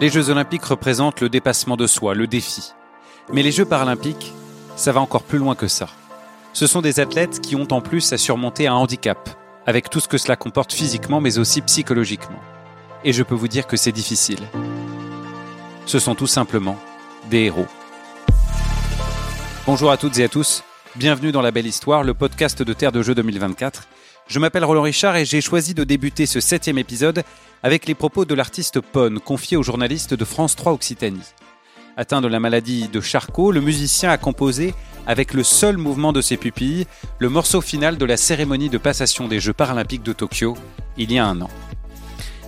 Les Jeux olympiques représentent le dépassement de soi, le défi. Mais les Jeux paralympiques, ça va encore plus loin que ça. Ce sont des athlètes qui ont en plus à surmonter un handicap, avec tout ce que cela comporte physiquement mais aussi psychologiquement. Et je peux vous dire que c'est difficile. Ce sont tout simplement des héros. Bonjour à toutes et à tous, bienvenue dans La Belle Histoire, le podcast de Terre de Jeux 2024. Je m'appelle Roland Richard et j'ai choisi de débuter ce septième épisode avec les propos de l'artiste Pone, confié aux journalistes de France 3 Occitanie. Atteint de la maladie de Charcot, le musicien a composé, avec le seul mouvement de ses pupilles, le morceau final de la cérémonie de passation des Jeux paralympiques de Tokyo, il y a un an.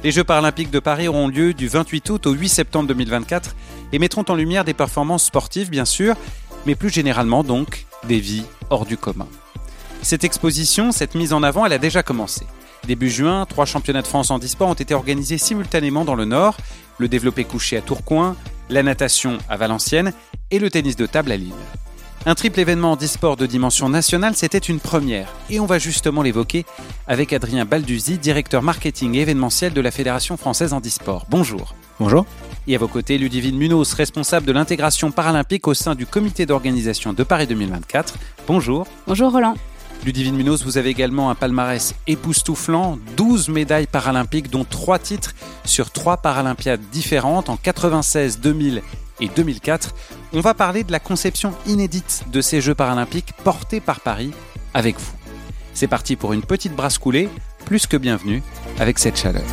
Les Jeux paralympiques de Paris auront lieu du 28 août au 8 septembre 2024 et mettront en lumière des performances sportives, bien sûr, mais plus généralement donc des vies hors du commun. Cette exposition, cette mise en avant, elle a déjà commencé. Début juin, trois championnats de France en e-sport ont été organisés simultanément dans le Nord, le développé couché à Tourcoing, la natation à Valenciennes et le tennis de table à Lille. Un triple événement en e-sport de dimension nationale, c'était une première, et on va justement l'évoquer avec Adrien Balduzzi, directeur marketing et événementiel de la Fédération française en e-sport. Bonjour. Bonjour. Et à vos côtés, Ludivine Munoz, responsable de l'intégration paralympique au sein du comité d'organisation de Paris 2024. Bonjour. Bonjour Roland. Ludivine Munoz, vous avez également un palmarès époustouflant, 12 médailles paralympiques, dont 3 titres sur 3 Paralympiades différentes en 96, 2000 et 2004. On va parler de la conception inédite de ces Jeux paralympiques portés par Paris avec vous. C'est parti pour une petite brasse coulée, plus que bienvenue avec cette chaleur.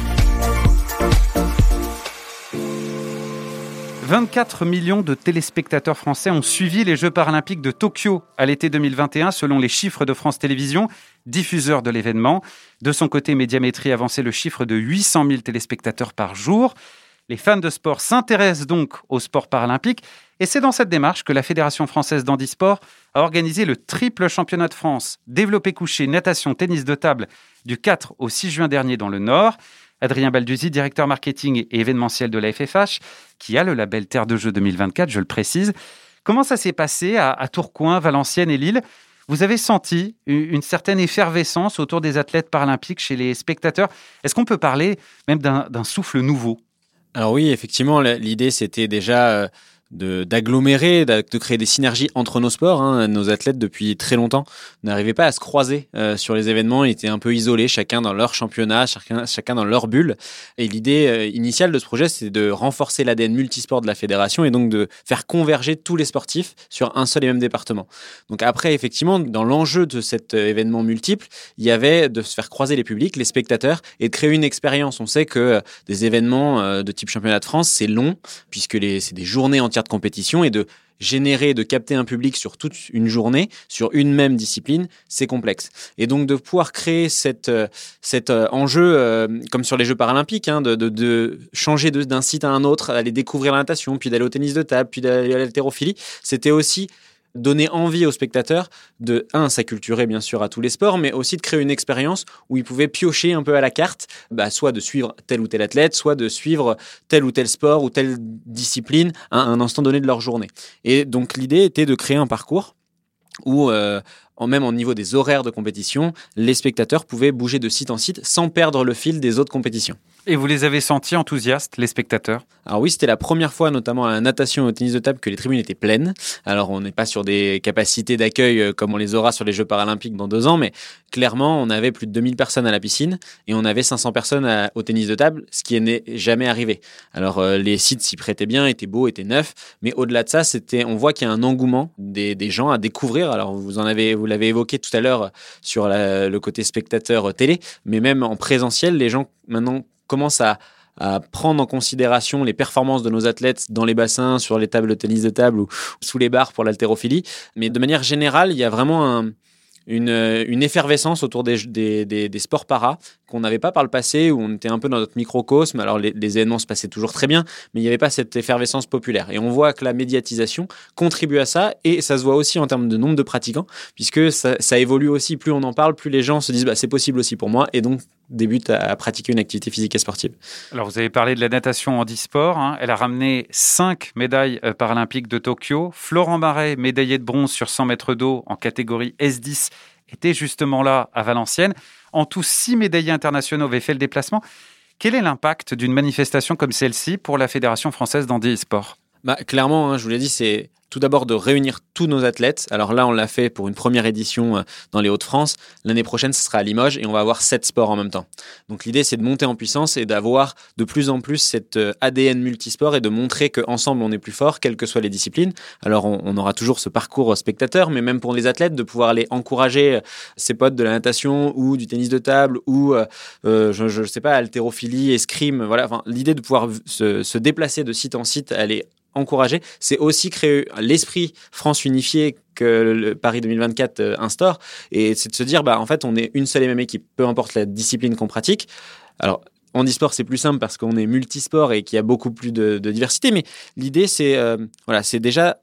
24 millions de téléspectateurs français ont suivi les Jeux paralympiques de Tokyo à l'été 2021 selon les chiffres de France Télévisions, diffuseur de l'événement. De son côté, Médiamétrie avançait le chiffre de 800 000 téléspectateurs par jour. Les fans de sport s'intéressent donc au sport paralympique et c'est dans cette démarche que la Fédération française d'handisport a organisé le triple championnat de France développé couché natation tennis de table du 4 au 6 juin dernier dans le Nord. Adrien Balduzzi, directeur marketing et événementiel de la FFH, qui a le label Terre de Jeux 2024, je le précise. Comment ça s'est passé à, Tourcoing, Valenciennes et Lille? Vous avez senti une certaine effervescence autour des athlètes paralympiques chez les spectateurs. Est-ce qu'on peut parler même d'un souffle nouveau? Alors oui, effectivement, l'idée c'était déjà euh, d'agglomérer, de, créer des synergies entre nos sports. Hein. Nos athlètes, depuis très longtemps, n'arrivaient pas à se croiser euh, sur les événements. Ils étaient un peu isolés, chacun dans leur championnat, chacun, chacun dans leur bulle. Et l'idée euh, initiale de ce projet, c'est de renforcer l'ADN multisport de la fédération et donc de faire converger tous les sportifs sur un seul et même département. Donc après, effectivement, dans l'enjeu de cet euh, événement multiple, il y avait de se faire croiser les publics, les spectateurs, et de créer une expérience. On sait que des événements de type championnat de France, c'est long, puisque c'est des journées entières de compétition et de générer, de capter un public sur toute une journée, sur une même discipline, c'est complexe. Et donc de pouvoir créer cette, euh, cet euh, enjeu, euh, comme sur les Jeux paralympiques, hein, de, de, de, changer d'un site à un autre, d'aller découvrir la natation, puis d'aller au tennis de table, puis d'aller à l'haltérophilie, c'était aussi donner envie aux spectateurs de, un, s'acculturer bien sûr à tous les sports, mais aussi de créer une expérience où ils pouvaient piocher un peu à la carte, bah, soit de suivre tel ou tel athlète, soit de suivre tel ou tel sport ou telle discipline à un instant donné de leur journée. Et donc l'idée était de créer un parcours où euh, en même au niveau des horaires de compétition, les spectateurs pouvaient bouger de site en site sans perdre le fil des autres compétitions. Et vous les avez sentis enthousiastes, les spectateurs? Alors oui, c'était la première fois, notamment à la natation et au tennis de table, que les tribunes étaient pleines. Alors on n'est pas sur des capacités d'accueil euh, comme on les aura sur les Jeux paralympiques dans deux ans, mais clairement, on avait plus de 2000 personnes à la piscine et on avait 500 personnes au tennis de table, ce qui n'est jamais arrivé. Alors euh, les sites s'y prêtaient bien, étaient beaux, étaient neufs, mais au-delà de ça, c'était, on voit qu'il y a un engouement des, des, gens à découvrir. Alors vous en avez, vous l'avez évoqué tout à l'heure sur le côté spectateur télé, mais même en présentiel, les gens maintenant commencent à, prendre en considération les performances de nos athlètes dans les bassins, sur les tables de tennis de table ou sous les barres pour l'haltérophilie. Mais de manière générale, il y a vraiment un, une, une, effervescence autour des, des, des, sports para qu'on n'avait pas par le passé, où on était un peu dans notre microcosme. Alors les, les, événements se passaient toujours très bien, mais il n'y avait pas cette effervescence populaire. Et on voit que la médiatisation contribue à ça, et ça se voit aussi en termes de nombre de pratiquants, puisque ça, ça évolue aussi. Plus on en parle, plus les gens se disent bah, c'est possible aussi pour moi, et donc débutent à, pratiquer une activité physique et sportive. Alors vous avez parlé de la natation en e-sport. Hein. Elle a ramené cinq médailles euh, paralympiques de Tokyo. Florent Marais, médaillé de bronze sur 100 mètres d'eau en catégorie S10, était justement là à Valenciennes. En tout, six médaillés internationaux avaient fait le déplacement. Quel est l'impact d'une manifestation comme celle-ci pour la Fédération française d'handi-sport bah, Clairement, hein, je vous l'ai dit, c'est tout d'abord de réunir tous nos athlètes. Alors là, on l'a fait pour une première édition euh, dans les Hauts-de-France. L'année prochaine, ce sera à Limoges et on va avoir sept sports en même temps. Donc l'idée, c'est de monter en puissance et d'avoir de plus en plus cette euh, ADN multisport et de montrer qu'ensemble, on est plus fort, quelles que soient les disciplines. Alors on, aura toujours ce parcours spectateur, mais même pour les athlètes, de pouvoir aller encourager euh, ses potes de la natation ou du tennis de table ou, je ne sais pas, haltérophilie, escrime. Voilà, enfin, l'idée de pouvoir se, se déplacer de site en site, elle encourager, c'est aussi créer l'esprit France unifiée que le Paris 2024 euh, instaure. Et c'est de se dire, bah, en fait, on est une seule et même équipe, peu importe la discipline qu'on pratique. Alors, en e-sport, c'est plus simple parce qu'on est multisport et qu'il y a beaucoup plus de, diversité. Mais l'idée, c'est euh, voilà, c'est déjà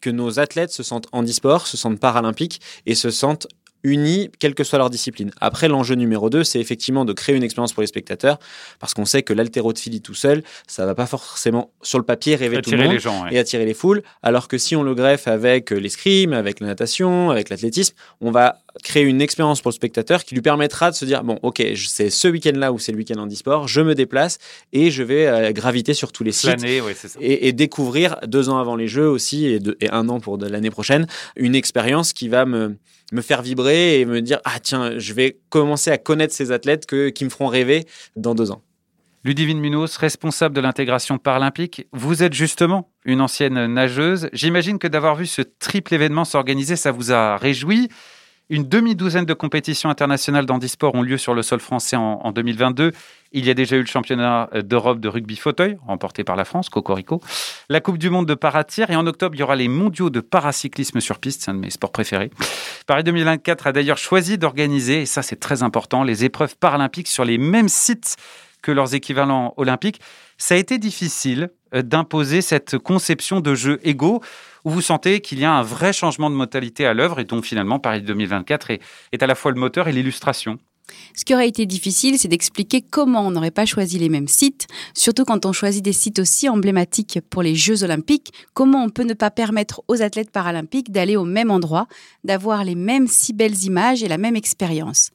que nos athlètes se sentent en e-sport, se sentent paralympiques et se sentent unis, quelle que soit leur discipline. Après, l'enjeu numéro 2, c'est effectivement de créer une expérience pour les spectateurs, parce qu'on sait que l'haltérophilie tout seul, ça va pas forcément, sur le papier, rêver tout le monde et attirer les foules, alors que si on le greffe avec l'escrime, avec la natation, avec l'athlétisme, on va créer une expérience pour le spectateur qui lui permettra de se dire, bon, ok, c'est ce week-end-là ou c'est le week-end en e-sport, je me déplace et je vais euh, graviter sur tous les sites et, découvrir deux ans avant les Jeux aussi et, et un an pour l'année prochaine, une expérience qui va me me faire vibrer et me dire ah tiens je vais commencer à connaître ces athlètes que, qui me feront rêver dans deux ans. Ludivine Munoz, responsable de l'intégration paralympique, vous êtes justement une ancienne nageuse. J'imagine que d'avoir vu ce triple événement s'organiser, ça vous a réjoui. Une demi-douzaine de compétitions internationales d'handisport ont lieu sur le sol français en, 2022. Il y a déjà eu le championnat d'Europe de rugby fauteuil, remporté par la France, Cocorico. La Coupe du Monde de paratir. Et en octobre, il y aura les mondiaux de paracyclisme sur piste. C'est un de mes sports préférés. Paris 2024 a d'ailleurs choisi d'organiser, et ça c'est très important, les épreuves paralympiques sur les mêmes sites que leurs équivalents olympiques. Ça a été difficile euh, d'imposer cette conception de jeux égaux où vous sentez qu'il y a un vrai changement de modalité à l'œuvre et dont finalement Paris 2024 est, est à la fois le moteur et l'illustration ce qui aurait été difficile, c'est d'expliquer comment on n'aurait pas choisi les mêmes sites, surtout quand on choisit des sites aussi emblématiques pour les Jeux olympiques, comment on peut ne pas permettre aux athlètes paralympiques d'aller au même endroit, d'avoir les mêmes si belles images et la même expérience?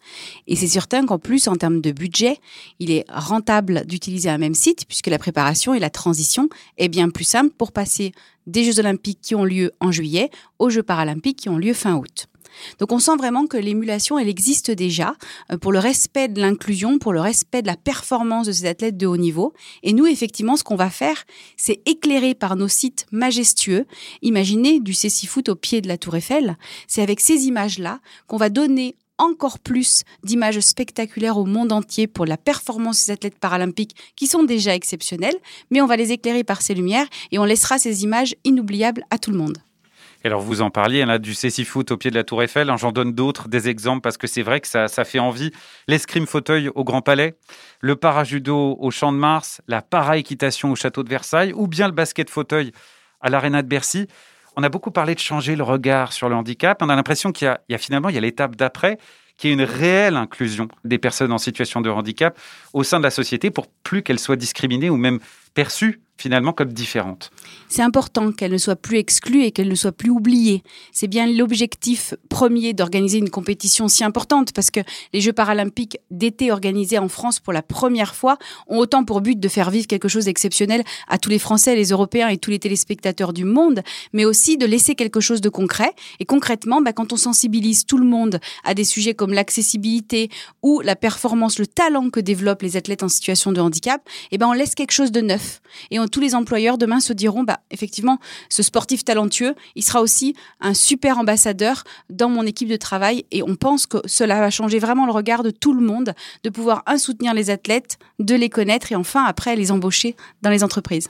Et c'est certain qu'en plus, en termes de budget, il est rentable d'utiliser un même site, puisque la préparation et la transition est bien plus simple pour passer des Jeux olympiques qui ont lieu en juillet aux Jeux paralympiques qui ont lieu fin août. Donc on sent vraiment que l'émulation, elle existe déjà euh, pour le respect de l'inclusion, pour le respect de la performance de ces athlètes de haut niveau. Et nous, effectivement, ce qu'on va faire, c'est éclairer par nos sites majestueux. Imaginez du Cécifoot au pied de la Tour Eiffel. C'est avec ces images-là qu'on va donner encore plus d'images spectaculaires au monde entier pour la performance des athlètes paralympiques qui sont déjà exceptionnels, mais on va les éclairer par ces lumières et on laissera ces images inoubliables à tout le monde alors, vous en parliez, là, du Cécifoot au pied de la Tour Eiffel. Hein, j'en donne d'autres, des exemples, parce que c'est vrai que ça, ça fait envie. L'escrime fauteuil au Grand Palais, le parajudo au Champ de Mars, la para-équitation au Château de Versailles, ou bien le basket fauteuil à l'Arena de Bercy. On a beaucoup parlé de changer le regard sur le handicap. On a l'impression qu'il y, y, a finalement il y a l'étape d'après, qui est une réelle inclusion des personnes en situation de handicap au sein de la société pour plus qu'elles soient discriminées ou même perçues finalement comme différentes. C'est important qu'elle ne soit plus exclue et qu'elle ne soit plus oubliée. C'est bien l'objectif premier d'organiser une compétition si importante parce que les Jeux paralympiques d'été organisés en France pour la première fois ont autant pour but de faire vivre quelque chose d'exceptionnel à tous les Français, les Européens et tous les téléspectateurs du monde, mais aussi de laisser quelque chose de concret. Et concrètement, bah, quand on sensibilise tout le monde à des sujets comme l'accessibilité ou la performance, le talent que développent les athlètes en situation de handicap, et eh ben on laisse quelque chose de neuf et on tous les employeurs demain se diront, bah, effectivement, ce sportif talentueux, il sera aussi un super ambassadeur dans mon équipe de travail. Et on pense que cela va changer vraiment le regard de tout le monde, de pouvoir, un, soutenir les athlètes, de les connaître et enfin, après, les embaucher dans les entreprises.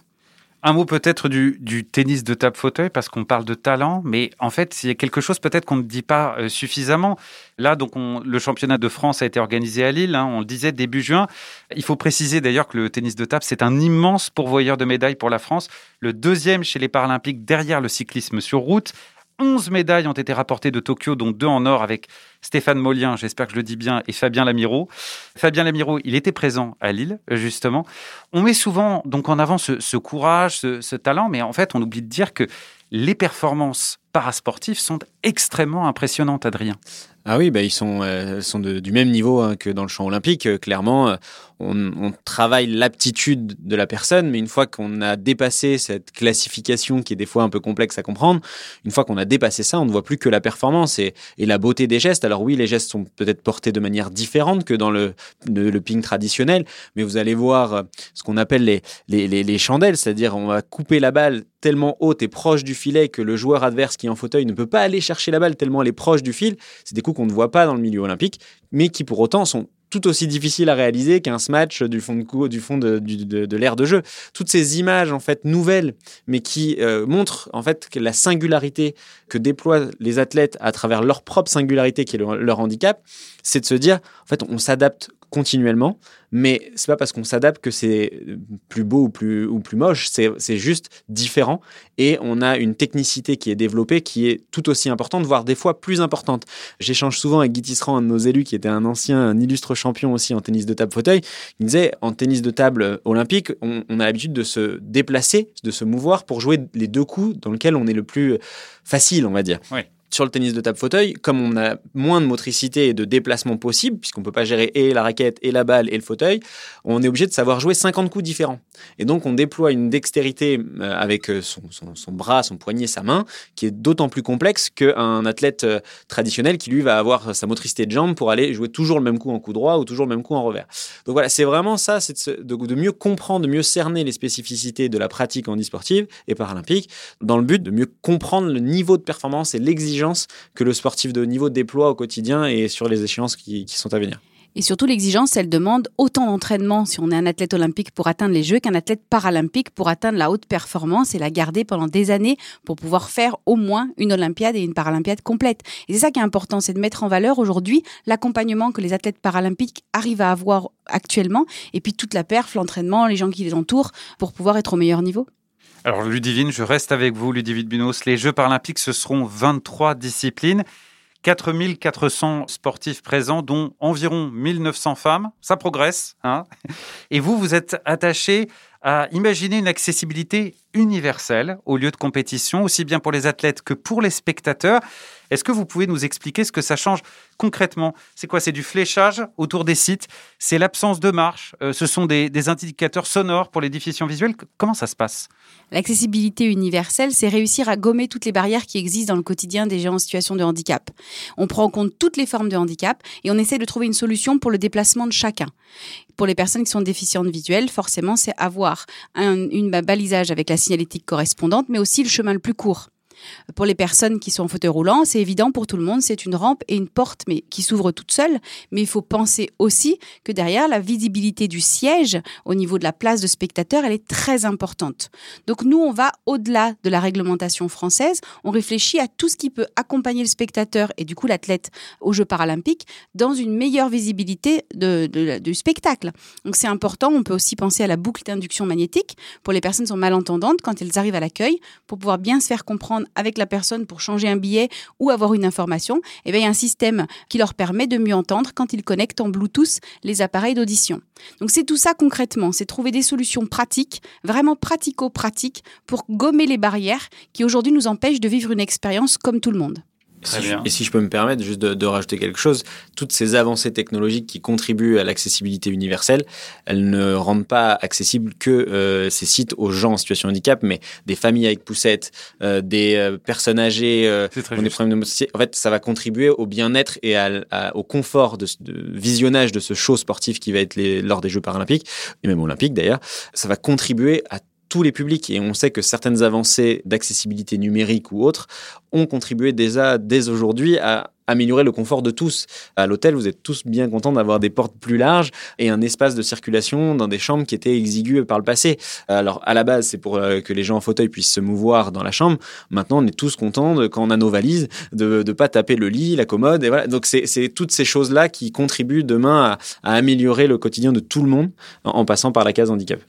Un mot peut-être du, tennis de table fauteuil, parce qu'on parle de talent, mais en fait, il y a quelque chose peut-être qu'on ne dit pas euh, suffisamment. Là, donc, le championnat de France a été organisé à Lille, hein, on le disait, début juin. Il faut préciser d'ailleurs que le tennis de table, c'est un immense pourvoyeur de médailles pour la France, le deuxième chez les Paralympiques derrière le cyclisme sur route. 11 médailles ont été rapportées de Tokyo, dont deux en or avec Stéphane Molien, j'espère que je le dis bien, et Fabien Lamiro. Fabien Lamiro, il était présent à Lille, justement. On met souvent donc en avant ce, courage, ce, talent, mais en fait, on oublie de dire que les performances parasportives sont extrêmement impressionnantes, Adrien. Ah oui, bah, ils sont, euh, sont de- du même niveau hein, que dans le champ olympique. Euh, clairement, on, travaille l'aptitude de la personne, mais une fois qu'on a dépassé cette classification qui est des fois un peu complexe à comprendre, une fois qu'on a dépassé ça, on ne voit plus que la performance et, la beauté des gestes. Alors oui, les gestes sont peut-être portés de manière différente que dans le, ping traditionnel, mais vous allez voir euh, ce qu'on appelle les, les chandelles, c'est-à-dire on va couper la balle tellement haute et proche du filet que le joueur adverse qui est en fauteuil ne peut pas aller chercher la balle tellement elle est proche du fil. C'est des coups qu'on ne voit pas dans le milieu olympique, mais qui pour autant sont tout aussi difficiles à réaliser qu'un smash du fond de, cou- du fond de, du- de, de l'aire de jeu. Toutes ces images en fait nouvelles, mais qui euh, montrent en fait que la singularité que déploient les athlètes à travers leur propre singularité qui est leur handicap, c'est de se dire en fait on s'adapte continuellement, mais c'est pas parce qu'on s'adapte que c'est plus beau ou plus, ou plus moche, c'est juste différent et on a une technicité qui est développée qui est tout aussi importante, voire des fois plus importante. J'échange souvent avec Guy Tisserand, un de nos élus qui était un ancien, un illustre champion aussi en tennis de table fauteuil. Il disait en tennis de table euh, olympique, on, a l'habitude de se déplacer, de se mouvoir pour jouer les deux coups dans lesquels on est le plus facile, on va dire. Sur le tennis de table fauteuil, comme on a moins de motricité et de déplacement possible, puisqu'on peut pas gérer et la raquette et la balle et le fauteuil, on est obligé de savoir jouer 50 coups différents. Et donc, on déploie une dextérité euh, avec euh, son, bras, son poignet, sa main, qui est d'autant plus complexe qu'un athlète euh, traditionnel qui, lui, va avoir sa motricité de jambe pour aller jouer toujours le même coup en coup droit ou toujours le même coup en revers. Donc voilà, c'est vraiment ça, c'est de- de mieux comprendre, de mieux cerner les spécificités de la pratique en e-sportive et paralympique, dans le but de mieux comprendre le niveau de performance et l'exigence que le sportif de haut niveau déploie au quotidien et sur les échéances qui- qui sont à venir. Et surtout, l'exigence, elle demande autant d'entraînement si on est un athlète olympique pour atteindre les Jeux qu'un athlète paralympique pour atteindre la haute performance et la garder pendant des années pour pouvoir faire au moins une Olympiade et une Paralympiade complète. Et c'est ça qui est important, c'est de mettre en valeur aujourd'hui l'accompagnement que les athlètes paralympiques arrivent à avoir actuellement et puis toute la perf, l'entraînement, les gens qui les entourent pour pouvoir être au meilleur niveau. Alors Ludivine, je reste avec vous, Ludivine Bunos. Les Jeux paralympiques, ce seront 23 disciplines, 4400 sportifs présents, dont environ 1900 femmes. Ça progresse. Hein Et vous, vous êtes attaché à imaginer une accessibilité universelle aux lieux de compétition, aussi bien pour les athlètes que pour les spectateurs. Est-ce que vous pouvez nous expliquer ce que ça change concrètement? C'est quoi? C'est du fléchage autour des sites? C'est l'absence de marche? Euh, Ce sont des, des indicateurs sonores pour les diffusions visuelles Comment ça se passe? L'accessibilité universelle, c'est réussir à gommer toutes les barrières qui existent dans le quotidien des gens en situation de handicap. On prend en compte toutes les formes de handicap et on essaie de trouver une solution pour le déplacement de chacun. Pour les personnes qui sont déficientes visuelles, forcément, c'est avoir un une balisage avec la signalétique correspondante, mais aussi le chemin le plus court. Pour les personnes qui sont en fauteuil roulant, c'est évident pour tout le monde, c'est une rampe et une porte mais qui s'ouvre toute seule. Mais il faut penser aussi que derrière, la visibilité du siège au niveau de la place de spectateur, elle est très importante. Donc nous, on va au-delà de la réglementation française. On réfléchit à tout ce qui peut accompagner le spectateur et du coup l'athlète aux Jeux paralympiques dans une meilleure visibilité du spectacle. Donc c'est important. On peut aussi penser à la boucle d'induction magnétique pour les personnes qui sont malentendantes quand elles arrivent à l'accueil pour pouvoir bien se faire comprendre avec la personne pour changer un billet ou avoir une information. Bien il y a un système qui leur permet de mieux entendre quand ils connectent en Bluetooth les appareils d'audition. Donc c'est tout ça concrètement, c'est trouver des solutions pratiques, vraiment pratico-pratiques, pour gommer les barrières qui aujourd'hui nous empêchent de vivre une expérience comme tout le monde. Très Si je- bien. et si je peux me permettre juste de, de rajouter quelque chose, toutes ces avancées technologiques qui contribuent à l'accessibilité universelle, elles ne rendent pas accessibles que euh, ces sites aux gens en situation de handicap, mais des familles avec poussettes, euh, des euh, personnes âgées euh, ont des problèmes de. En fait, ça va contribuer au bien-être et à- à- au confort de, visionnage de ce show sportif qui va être les, lors des Jeux paralympiques, et même olympiques d'ailleurs. Ça va contribuer à tous les publics et on sait que certaines avancées d'accessibilité numérique ou autres ont contribué déjà dès aujourd'hui à améliorer le confort de tous. À l'hôtel, vous êtes tous bien contents d'avoir des portes plus larges et un espace de circulation dans des chambres qui étaient exiguës par le passé. Alors, à la base, c'est pour euh, que les gens en fauteuil puissent se mouvoir dans la chambre. Maintenant, on est tous contents, quand on a nos valises, de ne pas taper le lit, la commode. Et voilà. Donc, c'est toutes ces choses-là qui contribuent demain à, améliorer le quotidien de tout le monde en passant par la case handicap.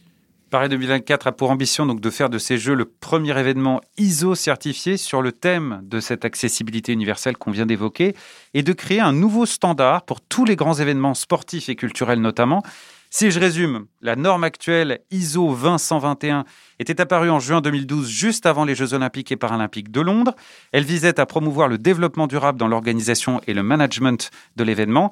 Paris 2024 a pour ambition donc de faire de ces Jeux le premier événement ISO certifié sur le thème de cette accessibilité universelle qu'on vient d'évoquer et de créer un nouveau standard pour tous les grands événements sportifs et culturels notamment. Si je résume, la norme actuelle ISO 20121 était apparue en juin 2012, juste avant les Jeux olympiques et paralympiques de Londres. Elle visait à promouvoir le développement durable dans l'organisation et le management de l'événement.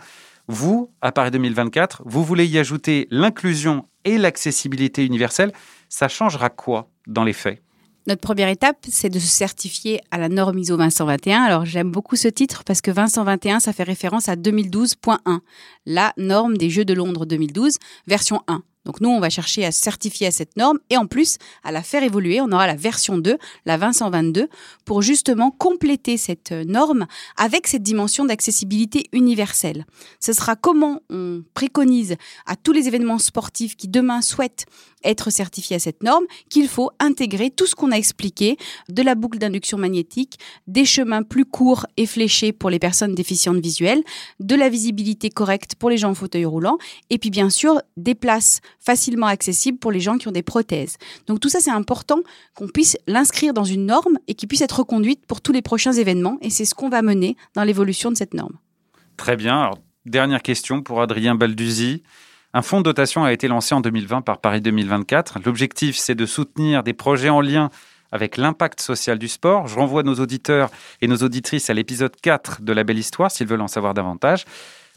Vous, à Paris 2024, vous voulez y ajouter l'inclusion et l'accessibilité universelle. Ça changera quoi dans les faits? Notre première étape, c'est de se certifier à la norme ISO 2121. Alors j'aime beaucoup ce titre parce que 2121, ça fait référence à 2012.1, la norme des Jeux de Londres 2012, version 1. Donc nous, on va chercher à certifier à cette norme et en plus à la faire évoluer. On aura la version 2, la 2022, pour justement compléter cette norme avec cette dimension d'accessibilité universelle. Ce sera comment on préconise à tous les événements sportifs qui demain souhaitent être certifiés à cette norme qu'il faut intégrer tout ce qu'on a expliqué de la boucle d'induction magnétique, des chemins plus courts et fléchés pour les personnes déficientes visuelles, de la visibilité correcte pour les gens en fauteuil roulant et puis bien sûr des places facilement accessibles pour les gens qui ont des prothèses. Donc tout ça c'est important qu'on puisse l'inscrire dans une norme et qui puisse être reconduite pour tous les prochains événements et c'est ce qu'on va mener dans l'évolution de cette norme. Très bien. Alors, dernière question pour Adrien Balduzzi. Un fonds de dotation a été lancé en 2020 par Paris 2024. L'objectif, c'est de soutenir des projets en lien avec l'impact social du sport. Je renvoie nos auditeurs et nos auditrices à l'épisode 4 de La Belle Histoire s'ils veulent en savoir davantage.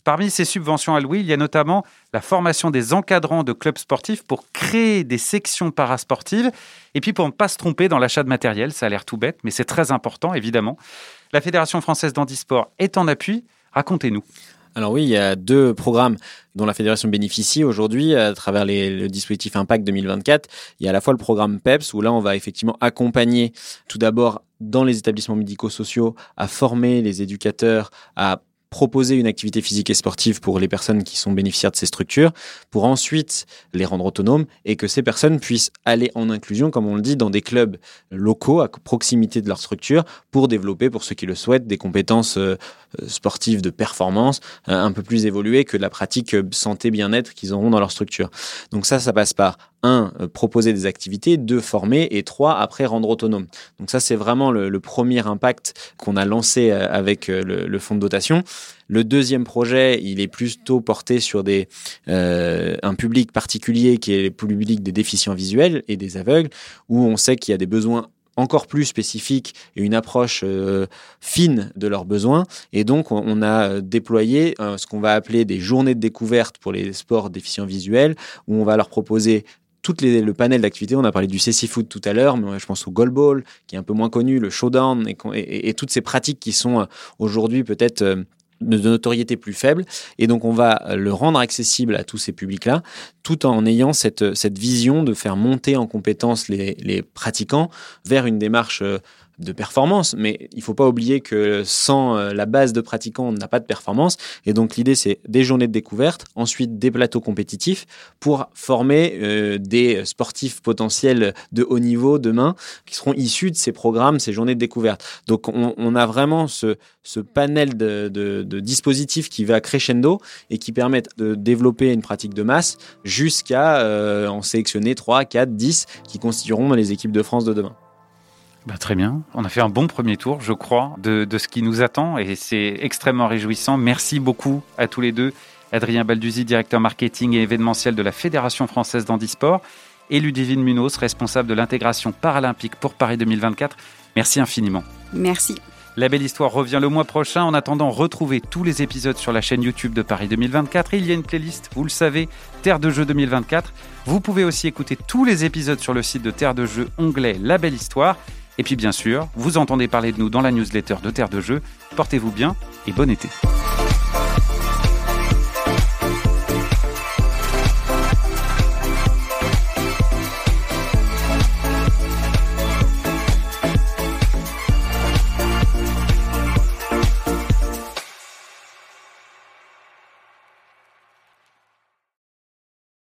Parmi ces subventions allouées, il y a notamment la formation des encadrants de clubs sportifs pour créer des sections parasportives et puis pour ne pas se tromper dans l'achat de matériel. Ça a l'air tout bête, mais c'est très important, évidemment. La Fédération française d'handisport est en appui. Racontez-nous. Alors oui, il y a deux programmes dont la fédération bénéficie aujourd'hui à travers le dispositif Impact 2024. Il y a à la fois le programme PEPS où là on va effectivement accompagner tout d'abord dans les établissements médico-sociaux à former les éducateurs à proposer une activité physique et sportive pour les personnes qui sont bénéficiaires de ces structures, pour ensuite les rendre autonomes et que ces personnes puissent aller en inclusion, comme on le dit, dans des clubs locaux à proximité de leur structure pour développer, pour ceux qui le souhaitent, des compétences euh, sportives de performance euh, un peu plus évoluées que la pratique santé bien-être qu'ils auront dans leur structure. Donc ça, ça passe par un, euh, proposer des activités, deux, former, et trois, après, rendre autonome. Donc ça, c'est vraiment le, premier impact qu'on a lancé euh, avec euh, le, fonds de dotation. Le deuxième projet, il est plutôt porté sur des, un public particulier qui est le public des déficients visuels et des aveugles, où on sait qu'il y a des besoins encore plus spécifiques et une approche fine de leurs besoins. Et donc, on, a déployé ce qu'on va appeler des journées de découverte pour les sports déficients visuels, où on va leur proposer tout le panel d'activités. On a parlé du CC Foot tout à l'heure, mais je pense au goalball, qui est un peu moins connu, le showdown, et, toutes ces pratiques qui sont euh, aujourd'hui peut-être euh, de notoriété plus faible. Et donc, on va le rendre accessible à tous ces publics-là, tout en ayant cette, vision de faire monter en compétence les, les pratiquants vers une démarche euh, de performance, mais il faut pas oublier que sans euh, la base de pratiquants, on n'a pas de performance. Et donc l'idée, c'est des journées de découverte, ensuite des plateaux compétitifs pour former euh, des sportifs potentiels de haut niveau demain qui seront issus de ces programmes, ces journées de découverte. Donc on, a vraiment ce, ce panel de, dispositifs qui va crescendo et qui permettent de développer une pratique de masse jusqu'à euh, en sélectionner 3, 4, 10 qui constitueront les équipes de France de demain. Bah, très bien. On a fait un bon premier tour, je crois, de, ce qui nous attend et c'est extrêmement réjouissant. Merci beaucoup à tous les deux. Adrien Balduzzi, directeur marketing et événementiel de la Fédération française d'handisport, et Ludivine Munoz, responsable de l'intégration paralympique pour Paris 2024. Merci infiniment. Merci. La belle histoire revient le mois prochain. En attendant, retrouvez tous les épisodes sur la chaîne YouTube de Paris 2024. Il y a une playlist, vous le savez, Terre de Jeux 2024. Vous pouvez aussi écouter tous les épisodes sur le site de Terre de Jeux, onglet La Belle Histoire. Et puis bien sûr, vous entendez parler de nous dans la newsletter de Terre de Jeux. Portez-vous bien et bon été.